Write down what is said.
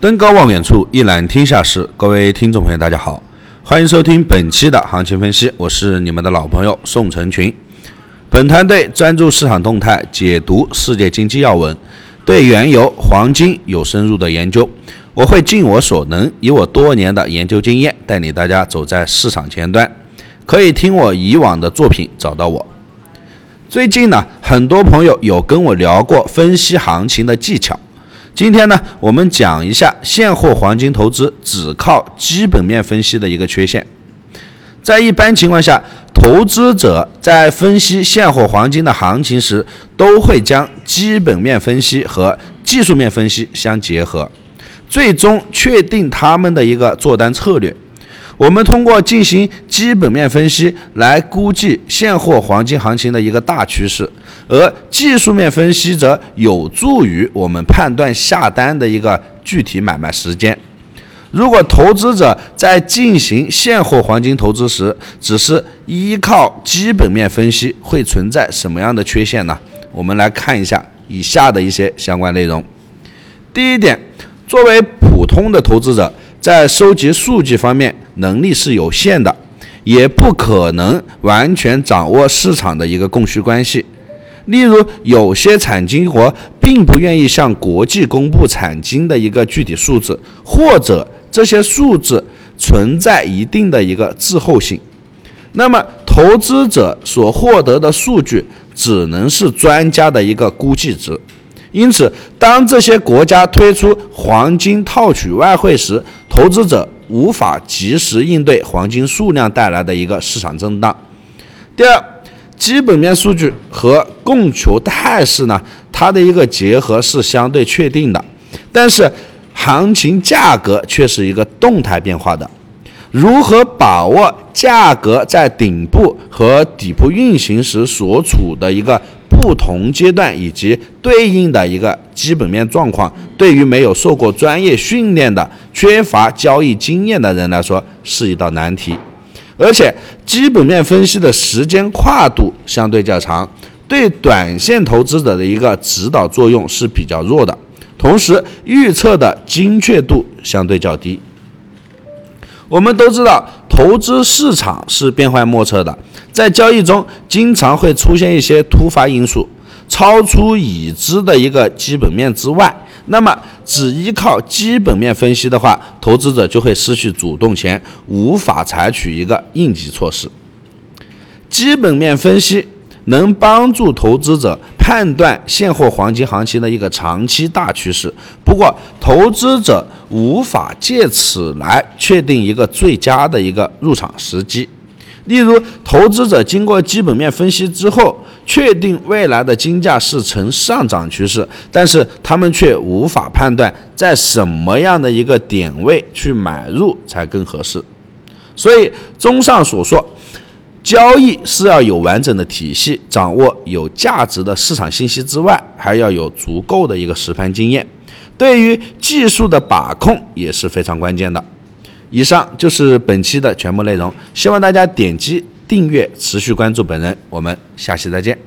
登高望远处，一览天下事。各位听众朋友，大家好，欢迎收听本期的行情分析。我是你们的老朋友宋成群。本团队专注市场动态，解读世界经济要闻，对原油、黄金有深入的研究。我会尽我所能，以我多年的研究经验，带领大家走在市场前端。可以听我以往的作品，找到我。最近呢，很多朋友有跟我聊过分析行情的技巧。今天呢，我们讲一下现货黄金投资只靠基本面分析的一个缺陷。在一般情况下，投资者在分析现货黄金的行情时，都会将基本面分析和技术面分析相结合，最终确定他们的一个做单策略。我们通过进行基本面分析来估计现货黄金行情的一个大趋势，而技术面分析则有助于我们判断下单的一个具体买卖时间。如果投资者在进行现货黄金投资时，只是依靠基本面分析，会存在什么样的缺陷呢？我们来看一下以下的一些相关内容。第一点，作为普通的投资者。在收集数据方面能力是有限的，也不可能完全掌握市场的一个供需关系。例如，有些产金国并不愿意向国际公布产金的一个具体数字，或者这些数字存在一定的一个滞后性。那么，投资者所获得的数据只能是专家的一个估计值。因此，当这些国家推出黄金套取外汇时，投资者无法及时应对黄金数量带来的一个市场震荡。第二，基本面数据和供求态势呢，它的一个结合是相对确定的，但是行情价格却是一个动态变化的。如何把握价格在顶部和底部运行时所处的一个？不同阶段以及对应的一个基本面状况，对于没有受过专业训练的、缺乏交易经验的人来说是一道难题。而且，基本面分析的时间跨度相对较长，对短线投资者的一个指导作用是比较弱的。同时，预测的精确度相对较低。我们都知道，投资市场是变幻莫测的，在交易中经常会出现一些突发因素，超出已知的一个基本面之外。那么，只依靠基本面分析的话，投资者就会失去主动权，无法采取一个应急措施。基本面分析。能帮助投资者判断现货黄金行情的一个长期大趋势，不过投资者无法借此来确定一个最佳的一个入场时机。例如，投资者经过基本面分析之后，确定未来的金价是呈上涨趋势，但是他们却无法判断在什么样的一个点位去买入才更合适。所以，综上所述。交易是要有完整的体系，掌握有价值的市场信息之外，还要有足够的一个实盘经验。对于技术的把控也是非常关键的。以上就是本期的全部内容，希望大家点击订阅，持续关注本人。我们下期再见。